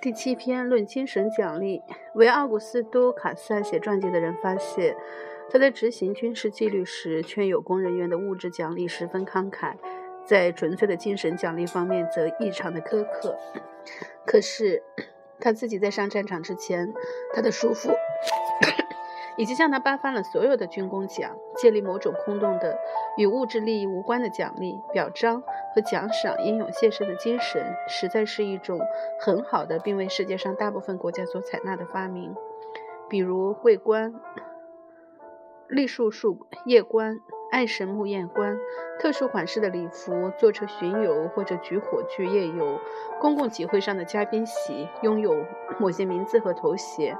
第七篇论精神奖励。为奥古斯都·卡萨写传记的人发现，他在执行军事纪律时，劝有功人员的物质奖励十分慷慨，在纯粹的精神奖励方面则异常的苛刻。可是他自己在上战场之前，他的叔父。以及向他颁发了所有的军功奖，建立某种空洞的、与物质利益无关的奖励、表彰和奖赏英勇献身的精神，实在是一种很好的，并为世界上大部分国家所采纳的发明。比如桂冠、栗树树叶冠、爱神木叶冠、特殊款式的礼服、坐车巡游或者举火炬夜游、公共集会上的嘉宾席、拥有某些名字和头衔。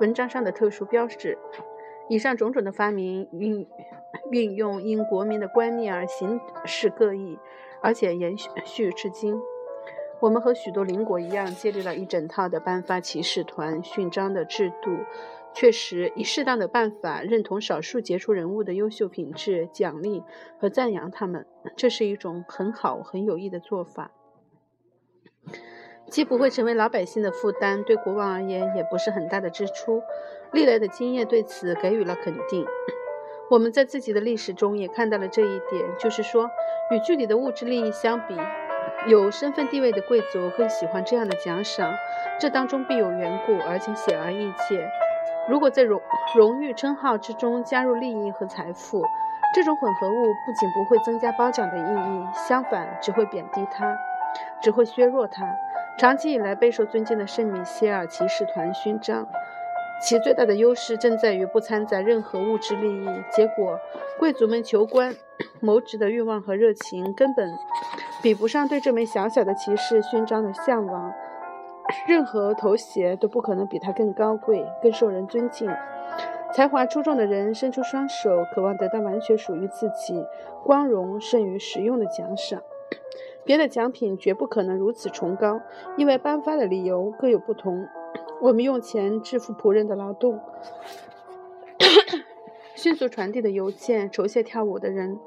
文章上的特殊标志，以上种种的发明运运用因国民的观念而形式各异，而且延续至今。我们和许多邻国一样，建立了一整套的颁发骑士团勋章的制度，确实以适当的办法认同少数杰出人物的优秀品质，奖励和赞扬他们，这是一种很好很有益的做法。既不会成为老百姓的负担，对国王而言也不是很大的支出。历来的经验对此给予了肯定。我们在自己的历史中也看到了这一点，就是说，与具体的物质利益相比，有身份地位的贵族更喜欢这样的奖赏。这当中必有缘故，而且显而易见。如果在荣荣誉称号之中加入利益和财富，这种混合物不仅不会增加褒奖的意义，相反只会贬低它，只会削弱它。长期以来备受尊敬的圣米歇尔骑士团勋章，其最大的优势正在于不掺杂任何物质利益。结果，贵族们求官谋职的欲望和热情根本比不上对这枚小小的骑士勋章的向往。任何头衔都不可能比它更高贵、更受人尊敬。才华出众的人伸出双手，渴望得到完全属于自己、光荣胜于实用的奖赏。别的奖品绝不可能如此崇高，因为颁发的理由各有不同。我们用钱支付仆人的劳动，迅速传递的邮件，酬谢跳舞的人，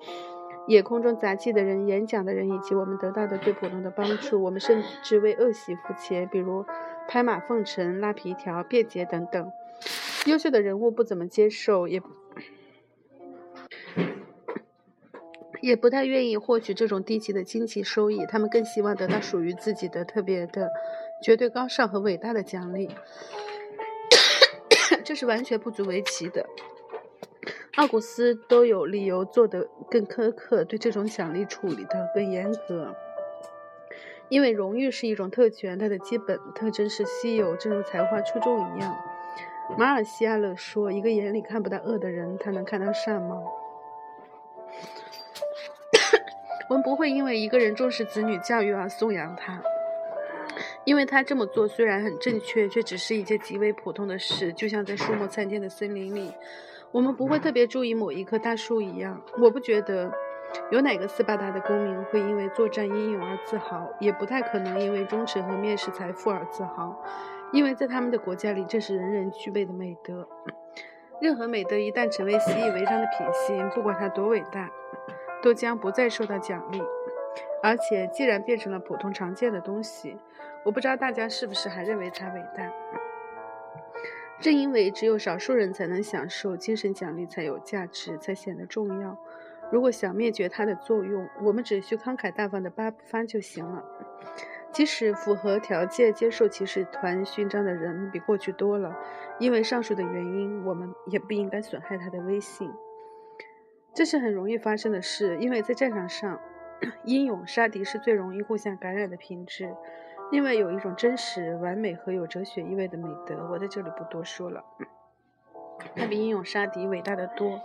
夜空中杂技的人，演讲的人，以及我们得到的最普通的帮助。我们甚至为恶习付钱，比如拍马奉承、拉皮条、辩解等等。优秀的人物不怎么接受，也。也不太愿意获取这种低级的经济收益，他们更希望得到属于自己的特别的、绝对高尚和伟大的奖励。这是完全不足为奇的。奥古斯都有理由做得更苛刻，对这种奖励处理的更严格。因为荣誉是一种特权，它的基本特征是稀有，正如才华出众一样。马尔西亚勒说：“一个眼里看不到恶的人，他能看到善吗？”我们不会因为一个人重视子女教育而颂扬他，因为他这么做虽然很正确，却只是一件极为普通的事，就像在树木参天的森林里，我们不会特别注意某一棵大树一样。我不觉得有哪个斯巴达的公民会因为作战英勇而自豪，也不太可能因为忠诚和蔑视财富而自豪，因为在他们的国家里，这是人人具备的美德。任何美德一旦成为习以为常的品性，不管它多伟大。都将不再受到奖励，而且既然变成了普通常见的东西，我不知道大家是不是还认为它伟大。正因为只有少数人才能享受精神奖励，才有价值，才显得重要。如果想灭绝它的作用，我们只需慷慨大方的颁发就行了。即使符合条件接受骑士团勋章的人比过去多了，因为上述的原因，我们也不应该损害他的威信。这是很容易发生的事，因为在战场上，英勇杀敌是最容易互相感染的品质。另外，有一种真实、完美和有哲学意味的美德，我在这里不多说了，它比英勇杀敌伟大的多，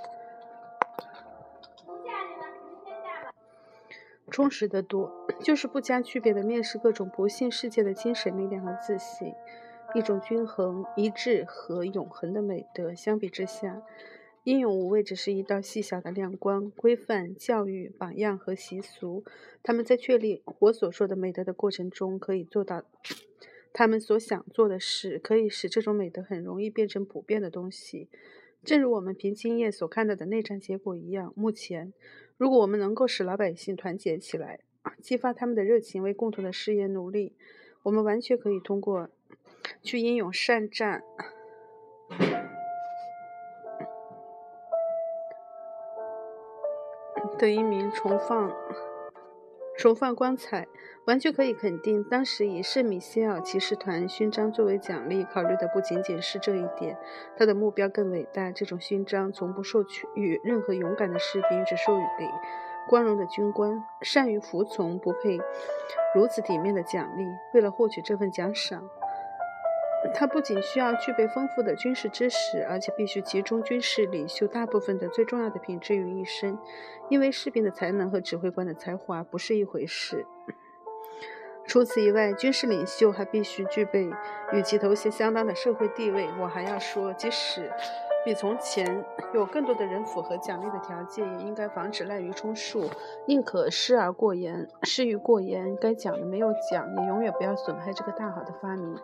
充实的多，就是不加区别的面试各种不幸世界的精神力量和自信，一种均衡、一致和永恒的美德。相比之下。英勇无畏只是一道细小的亮光，规范、教育、榜样和习俗，他们在确立我所说的美德的过程中可以做到他们所想做的事，可以使这种美德很容易变成普遍的东西。正如我们凭经验所看到的内战结果一样，目前，如果我们能够使老百姓团结起来，激发他们的热情为共同的事业努力，我们完全可以通过去英勇善战的一名重放。重放光彩，完全可以肯定，当时以圣米歇尔骑士团勋章作为奖励，考虑的不仅仅是这一点，他的目标更伟大。这种勋章从不授予任何勇敢的士兵，只授予给光荣的军官。善于服从，不配如此体面的奖励。为了获取这份奖赏。他不仅需要具备丰富的军事知识，而且必须集中军事领袖大部分的最重要的品质于一身，因为士兵的才能和指挥官的才华不是一回事。除此以外，军事领袖还必须具备与其头衔相当的社会地位。我还要说，即使比从前有更多的人符合奖励的条件，也应该防止滥竽充数，宁可失而过严，失于过严。该奖的没有奖，也永远不要损害这个大好的发明。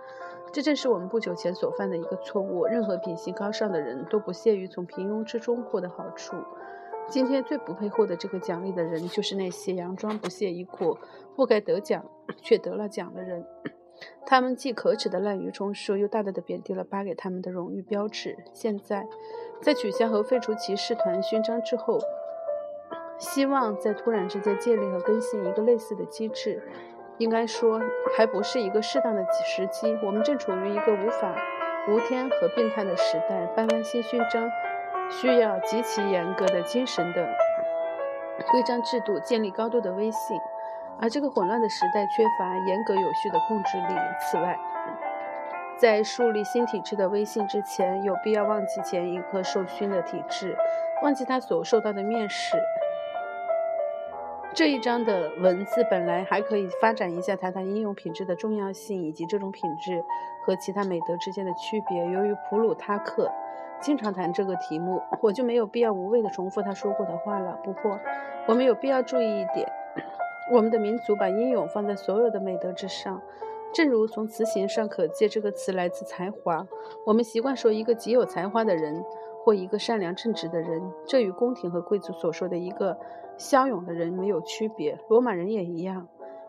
这正是我们不久前所犯的一个错误。任何品行高尚的人都不屑于从平庸之中获得好处。今天最不配获得这个奖励的人，就是那些佯装不屑一顾、不该得奖却得了奖的人。他们既可耻的滥竽充数，又大大的贬低了颁给他们的荣誉标志。现在，在取消和废除骑士团勋章之后，希望在突然之间建立和更新一个类似的机制。应该说，还不是一个适当的时机。我们正处于一个无法无天和变态的时代，颁发新勋章需要极其严格的精神的规章制度，建立高度的威信，而这个混乱的时代缺乏严格有序的控制力。此外，在树立新体制的威信之前，有必要忘记前一个受勋的体制，忘记他所受到的蔑视。这一章的文字本来还可以发展一下，谈谈应用品质的重要性以及这种品质和其他美德之间的区别。由于普鲁塔克经常谈这个题目，我就没有必要无谓的重复他说过的话了。不过，我们有必要注意一点：我们的民族把英勇放在所有的美德之上，正如从词形上可见，这个词来自才华。我们习惯说一个极有才华的人，或一个善良正直的人，这与宫廷和贵族所说的一个。骁勇的人没有区别，罗马人也一样，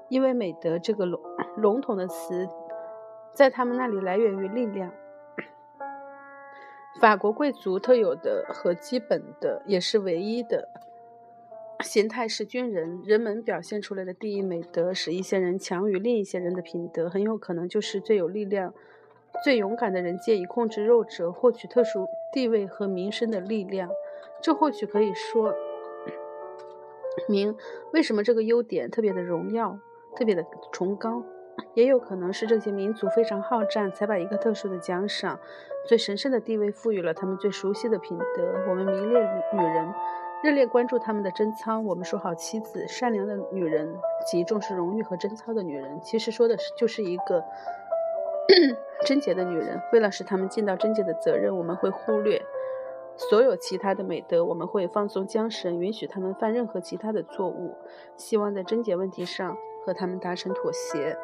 因为美德这个笼笼统的词，在他们那里来源于力量。法国贵族特有的和基本的，也是唯一的形态是军人。人们表现出来的第一美德，使一些人强于另一些人的品德，很有可能就是最有力量、最勇敢的人借以控制肉者，获取特殊地位和名声的力量。这或许可以说。明为什么这个优点特别的荣耀，特别的崇高，也有可能是这些民族非常好战，才把一个特殊的奖赏、最神圣的地位赋予了他们最熟悉的品德。我们迷恋女人，热烈关注他们的贞操。我们说好妻子，善良的女人，及重视荣誉和贞操的女人，其实说的是就是一个 贞洁的女人。为了使她们尽到贞洁的责任，我们会忽略。所有其他的美德，我们会放松缰绳，允许她们犯任何其他的错误，希望在贞洁问题上和她们达成妥协。